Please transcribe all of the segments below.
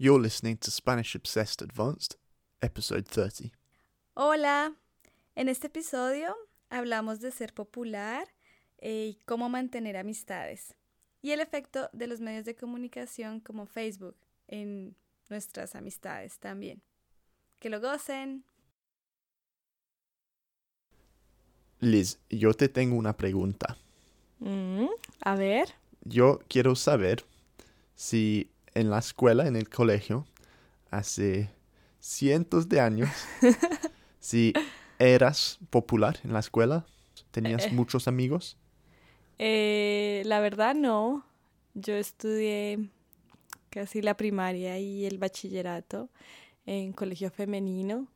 You're listening to Spanish Obsessed Advanced, episode 30. Hola, en este episodio hablamos de ser popular eh, y cómo mantener amistades y el efecto de los medios de comunicación como Facebook en nuestras amistades también. Que lo gocen. Liz, yo te tengo una pregunta. Mm, a ver. Yo quiero saber si en la escuela, en el colegio, hace cientos de años, si eras popular en la escuela, tenías Eh. muchos amigos. Eh, la verdad no. Yo estudié casi la primaria y el bachillerato en colegio femenino.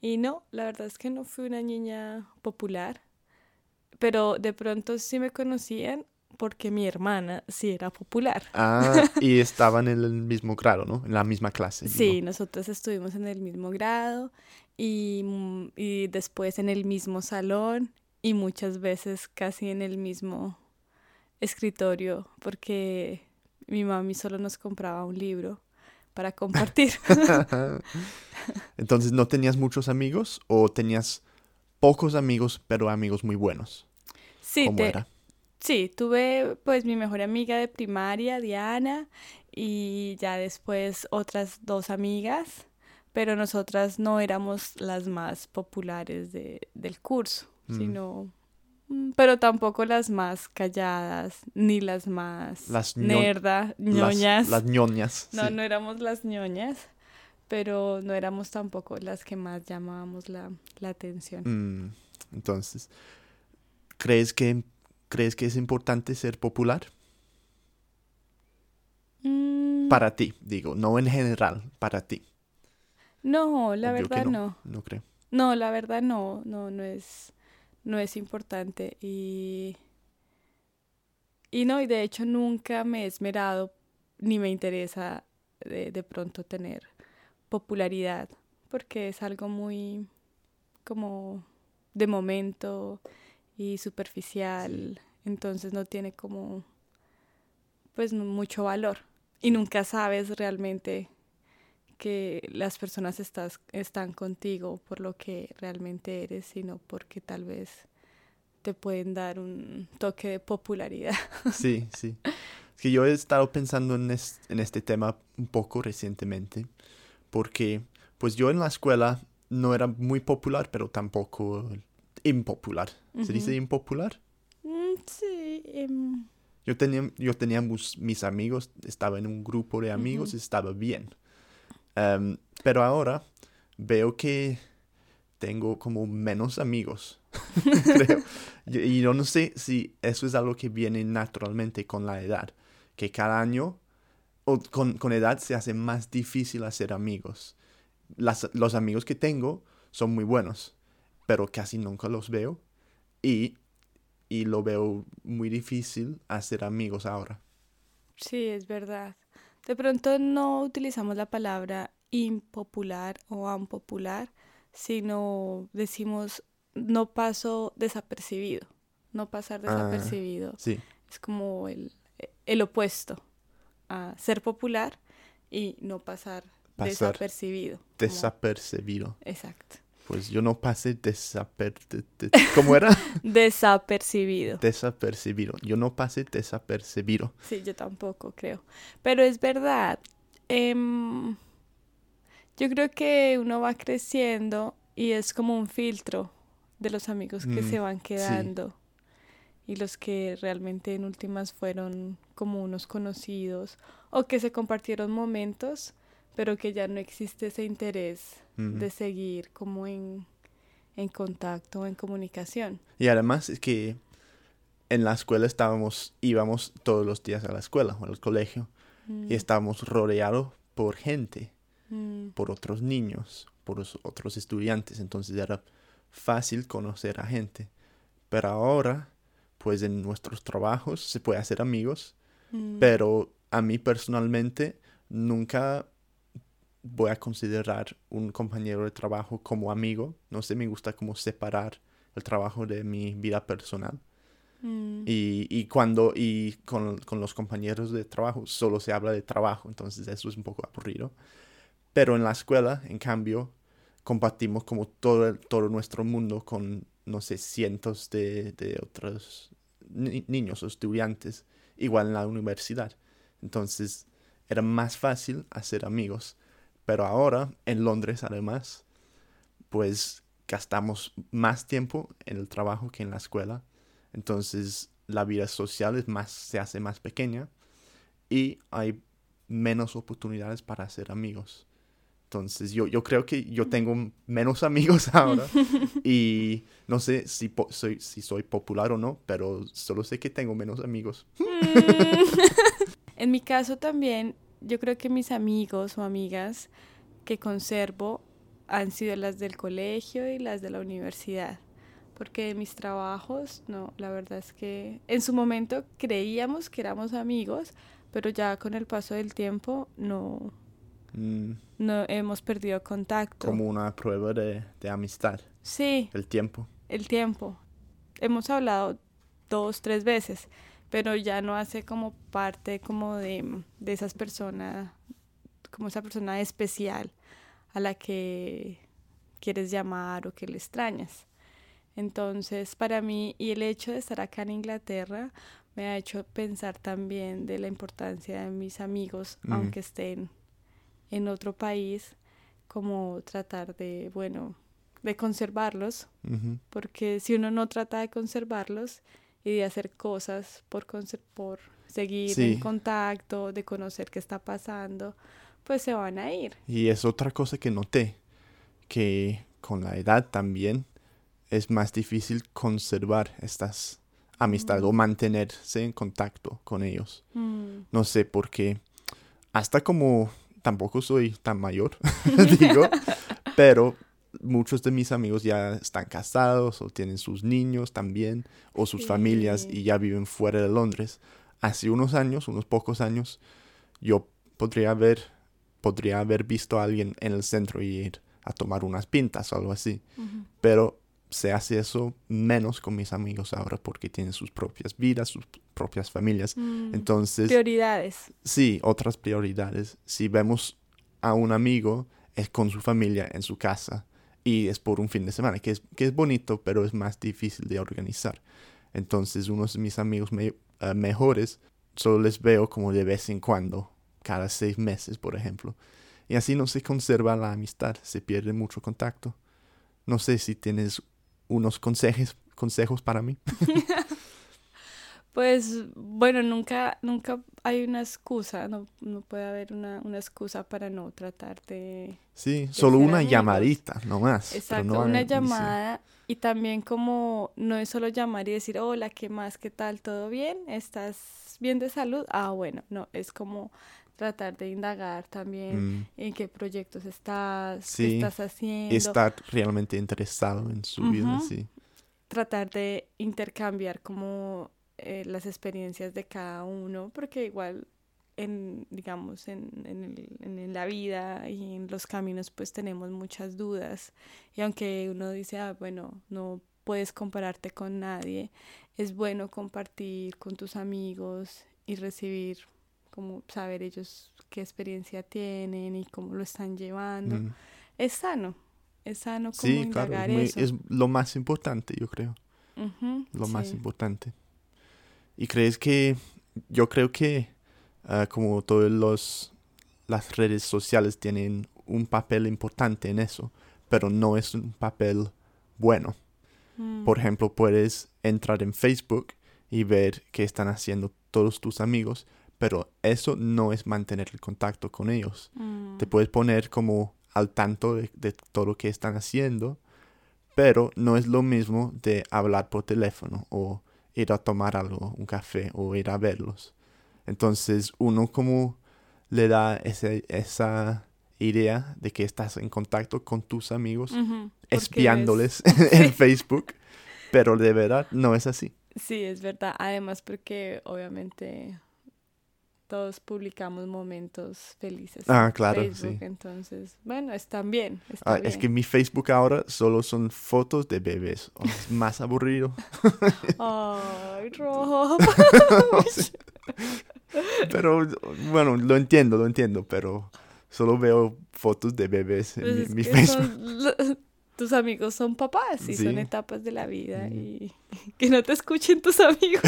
Y no, la verdad es que no fui una niña popular. Pero de pronto sí me conocían porque mi hermana sí era popular. Ah, y estaban en el mismo grado, ¿no? En la misma clase. Sí, nosotros estuvimos en el mismo grado y, mm, y después en el mismo salón y muchas veces casi en el mismo escritorio porque mi mami solo nos compraba un libro para compartir. Entonces, ¿no tenías muchos amigos o tenías pocos amigos, pero amigos muy buenos? Sí, ¿Cómo te- era? Sí, tuve pues mi mejor amiga de primaria, Diana, y ya después otras dos amigas, pero nosotras no éramos las más populares de- del curso, Mm. sino, mm, pero tampoco las más calladas, ni las más Las ño- nerda, Las- ñoñas. Las, ñoñas. No, sí. no éramos las ñoñas, pero no éramos tampoco las que más llamábamos la, la atención. Mm, entonces, ¿crees que, ¿crees que es importante ser popular? Mm, Para ti, digo, no en general, para ti. no, la verdad no. no. No creo. No, la verdad no, no, no es, no es importante. Y, y no, y de hecho nunca me he esmerado ni me interesa de, de pronto tener popularidad, porque es algo muy como de momento y superficial, entonces no tiene como pues mucho valor. Y nunca sabes realmente que las personas estás, están contigo por lo que realmente eres, sino porque tal vez te pueden dar un toque de popularidad. Sí, sí. Es que yo he estado pensando en, es- en este tema un poco recientemente, porque pues yo en la escuela no era muy popular, pero tampoco impopular. ¿Se dice impopular? Mm, sí, em, Yo tenía, yo tenía mis amigos, estaba en un grupo de amigos, Ujú. estaba bien. Em, pero ahora veo que tengo como menos amigos, creo. Y, y yo no sé si eso es algo que viene naturalmente con la edad, que cada año o con, con edad se hace más difícil hacer amigos. Las- los amigos que tengo son muy buenos, pero casi nunca los veo y, y lo veo muy difícil hacer amigos ahora. sí, es verdad. De pronto no utilizamos la palabra impopular o unpopular, sino decimos no paso desapercibido, no pasar Ah. desapercibido. Sí, Es como el, el opuesto a ser popular y no pasar, Pasar. desapercibido. como- desapercibido. Exacto. Pues yo no pasé desaper... de- de- ¿Cómo era? Desapercibido. desapercibido. Yo no pasé desapercibido. Sí, yo tampoco creo. Pero es verdad. em, yo creo que uno va creciendo y es como un filtro de los amigos que Mm, se van quedando. Y los que realmente en últimas fueron como unos conocidos o que se compartieron momentos, pero que ya no existe ese interés de seguir como en, en contacto o en comunicación. Y además es que en la escuela estábamos, íbamos todos los días a la escuela o al colegio Mm, y estábamos rodeados por gente, mm, por otros niños, por os- otros estudiantes. Entonces era fácil conocer a gente. Pero ahora, pues en nuestros trabajos se puede hacer amigos, mm. pero a mí personalmente nunca voy a considerar un compañero de trabajo como amigo. No sé, me gusta como separar el trabajo de mi vida personal. Mm. Y, y cuando, y con, con los compañeros de trabajo, solo se habla de trabajo, entonces eso es un poco aburrido. Pero en la escuela, en cambio, compartimos como todo, todo nuestro mundo con, no sé, cientos de, de otros ni- niños o estudiantes, igual en la universidad. Entonces era más fácil hacer amigos. Pero ahora, en Londres además, pues gastamos más tiempo en el trabajo que en la escuela. Entonces la vida social es más, se hace más pequeña y hay menos oportunidades para hacer amigos. Entonces yo, yo creo que yo tengo menos amigos ahora y no sé si, po- soy, si soy popular o no, pero solo sé que tengo menos amigos. En mi caso también, yo creo que mis amigos o amigas que conservo han sido las del colegio y las de la universidad. Porque de mis trabajos, no, la verdad es que en su momento creíamos que éramos amigos, pero ya con el paso del tiempo no, Mm, no hemos perdido contacto. como una prueba de, de amistad, Sí, el tiempo. el tiempo. Hemos hablado dos, tres veces, pero ya no hace como parte como de, de esas personas, como esa persona especial a la que quieres llamar o que le extrañas. Entonces, para mí, y el hecho de estar acá en Inglaterra me ha hecho pensar también de la importancia de mis amigos, Ujú. aunque estén en otro país, como tratar de, bueno, de conservarlos porque si uno no trata de conservarlos y de hacer cosas por, por seguir Sí. en contacto, de conocer qué está pasando, pues se van a ir. Y es otra cosa que noté, que con la edad también es más difícil conservar estas amistades o mantenerse en contacto con ellos. Mm, No sé por qué. Hasta como tampoco soy tan mayor, digo, pero muchos de mis amigos ya están casados o tienen sus niños también o sus familias y ya viven fuera de Londres. Hace unos años, unos pocos años, yo podría haber, podría haber visto a alguien en el centro y ir a tomar unas pintas o algo así, pero se hace eso menos con mis amigos ahora porque tienen sus propias vidas, sus propias familias. Mm, Entonces, prioridades. sí, otras prioridades. Si vemos a un amigo, es con su familia en su casa y es por un fin de semana, que es, que es bonito, pero es más difícil de organizar. Entonces, unos de mis amigos me- eh, mejores, solo les veo como de vez en cuando, cada seis meses, por ejemplo. Y así no se conserva la amistad, se pierde mucho contacto. No sé si tienes unos consejos, consejos para mí. Pues bueno, nunca, nunca hay una excusa, no, no puede haber una, una excusa para no tratar de... Sí, solo una amigos. llamadita, no más. pero Exacto, no una sí. llamada y también como no es solo llamar y decir, hola, ¿qué más? ¿Qué tal? ¿Todo bien? ¿Estás bien de salud? Ah, bueno, no, es como tratar de indagar también Mm. en qué proyectos estás, Sí, qué estás haciendo, estar realmente interesado en su vida, sí. tratar de intercambiar como eh, las experiencias de cada uno, porque igual en, digamos, en, en, el- en la vida y en los caminos pues tenemos muchas dudas y aunque uno dice, ah, bueno, no puedes compararte con nadie, es bueno compartir con tus amigos y recibir como saber ellos qué experiencia tienen y cómo lo están llevando. Mm. Es sano, es sano como Sí, claro, es, muy- eso. es lo más importante, yo creo, lo más importante. ¿Y crees que, yo creo que ah, como todas los, las redes sociales tienen un papel importante en eso, pero no es un papel bueno. Mm. Por ejemplo, puedes entrar en Facebook y ver qué están haciendo todos tus amigos, pero eso no es mantener el contacto con ellos. Mm. Te puedes poner como al tanto de, de todo lo que están haciendo, pero no es lo mismo de hablar por teléfono o ir a tomar algo, un café o ir a verlos. Entonces uno como le da ese- esa idea de que estás en contacto con tus amigos, espiándoles es- en Facebook, pero de verdad no es así. Sí, es verdad. Además porque obviamente todos publicamos momentos felices. Ah, en claro, Facebook, sí. Entonces, bueno, están bien. Está Ah, es bien. que mi Facebook ahora solo son fotos de bebés. Oh, es más aburrido. Ay, Rob. Pero bueno, lo entiendo, lo entiendo, pero solo veo fotos de bebés en Pues mi, es mi Facebook. son tus amigos son papás y son etapas de la vida y que no te escuchen tus amigos.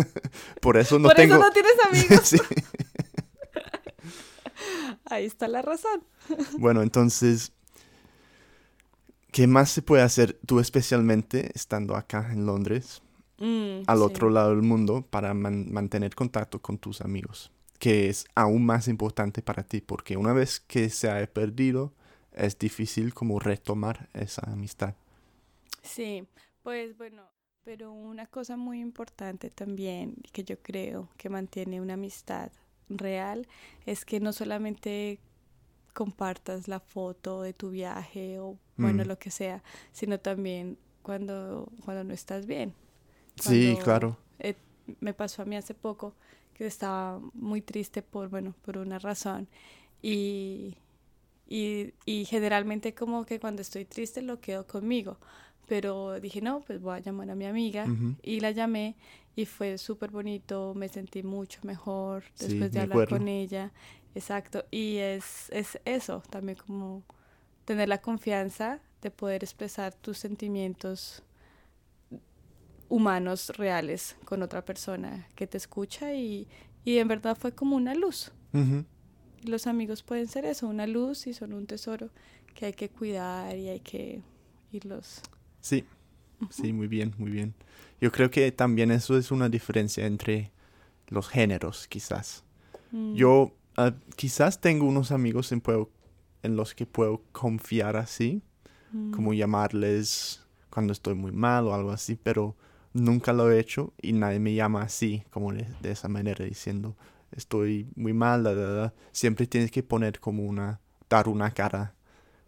Por eso no Por tengo... eso no tienes amigos. Sí. Ahí está la razón. Bueno, entonces, ¿qué más se puede hacer tú especialmente estando acá en Londres, Mm, al sí. otro lado del mundo, para man- mantener contacto con tus amigos? Que es aún más importante para ti, porque una vez que se ha perdido, es difícil como retomar esa amistad. Sí, pues bueno, pero una cosa muy importante también que yo creo que mantiene una amistad real es que no solamente compartas la foto de tu viaje o bueno, Mm. lo que sea, sino también cuando, cuando no estás bien. Sí, claro. eh, me pasó a mí hace poco que estaba muy triste por, bueno, por una razón y, y, y generalmente como que cuando estoy triste lo quedo conmigo, pero dije, no, pues voy a llamar a mi amiga y la llamé y fue súper bonito, me sentí mucho mejor Sí, después de hablar acuerdo. con ella, exacto, y es, es eso, también como tener la confianza de poder expresar tus sentimientos humanos reales con otra persona que te escucha y, y en verdad fue como una luz. Y Los amigos pueden ser eso, una luz y son un tesoro que hay que cuidar y hay que irlos. Sí, sí, muy bien, muy bien. Yo creo que también eso es una diferencia entre los géneros, quizás. Mm, Yo ah, quizás tengo unos amigos en, puedo- en los que puedo confiar así, mm, como llamarles cuando estoy muy mal o algo así, pero nunca lo he hecho y nadie me llama así, como de, de esa manera, diciendo estoy muy mal, la, la, la". Siempre tienes que poner como una, dar una cara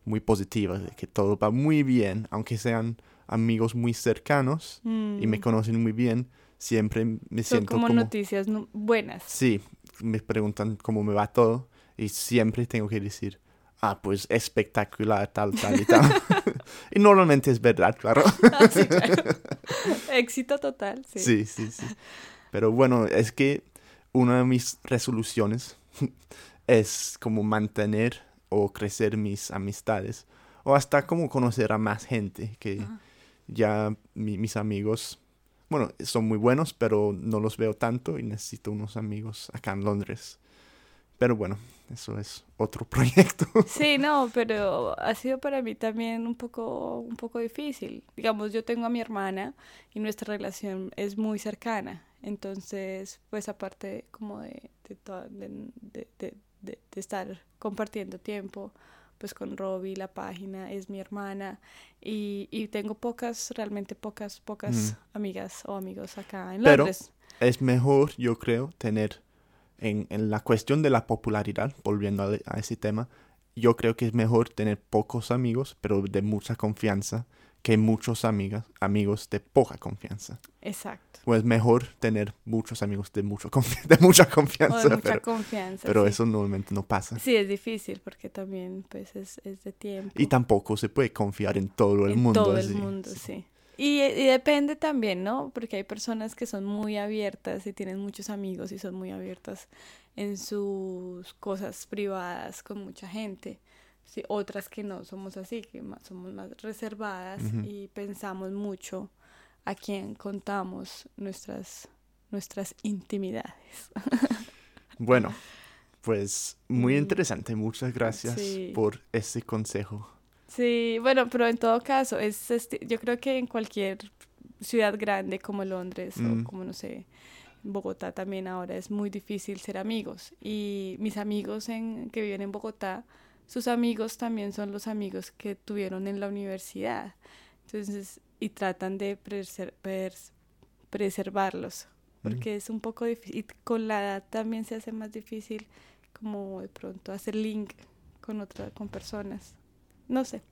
muy positiva, de que todo va muy bien, aunque sean amigos muy cercanos y me mm. conocen muy bien, siempre me Son siento como, como... noticias nu- buenas. Sí, me preguntan cómo me va todo y siempre tengo que decir, ah, pues espectacular, tal, tal y tal. y normalmente es verdad, claro. Ah, sí, claro. Éxito total, sí. Sí, sí, sí. Pero bueno, es que una de mis resoluciones es como mantener o crecer mis amistades o hasta como conocer a más gente que Ajá. ya mi- mis amigos, bueno, son muy buenos, pero no los veo tanto y necesito unos amigos acá en Londres. Pero bueno, eso es otro proyecto. Sí, no, pero ha sido para mí también un poco, un poco difícil. Digamos, yo tengo a mi hermana y nuestra relación es muy cercana. Entonces, pues aparte como de, de, toda- de, de- de- de- de estar compartiendo tiempo, pues con Robbie, la página, es mi hermana. Y, y tengo pocas, realmente pocas, pocas Mm. amigas o amigos acá en Pero- Londres. es mejor, yo creo, tener en, en la cuestión de la popularidad, volviendo a, a ese tema, yo creo que es mejor tener pocos amigos, pero de mucha confianza, que muchos amigas, amigos de poca confianza. Exacto. O es mejor tener muchos amigos de, mucho confi- de mucha O confianza, de mucha pero, confianza. pero sí. eso normalmente no pasa. Sí, es difícil porque también pues es, es de tiempo. Y tampoco se puede confiar en todo el en mundo. todo el así. mundo, sí. Y, y depende también, ¿no? Porque hay personas que son muy abiertas y tienen muchos amigos y son muy abiertas en sus cosas privadas con mucha gente. Sí, otras que no somos así, que ma- somos más reservadas y pensamos mucho a quién contamos nuestras, nuestras intimidades. Bueno, pues muy interesante. Muchas gracias Sí. por ese consejo. Sí, bueno, pero en todo caso, es esti- yo creo que en cualquier ciudad grande como Londres Mm. o como no sé, Bogotá también ahora es muy difícil ser amigos. Y mis amigos en, que viven en Bogotá, sus amigos también son los amigos que tuvieron en la universidad. Entonces, y tratan de preser- preservarlos, Mm. porque es un poco difícil. Y con la edad también se hace más difícil como de pronto hacer link con otra, con personas. No sé.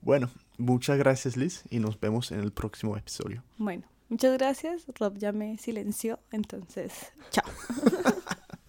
Bueno, muchas gracias Liz y nos vemos en el próximo episodio. Bueno, Muchas gracias. Rob ya me silenció, entonces, chao.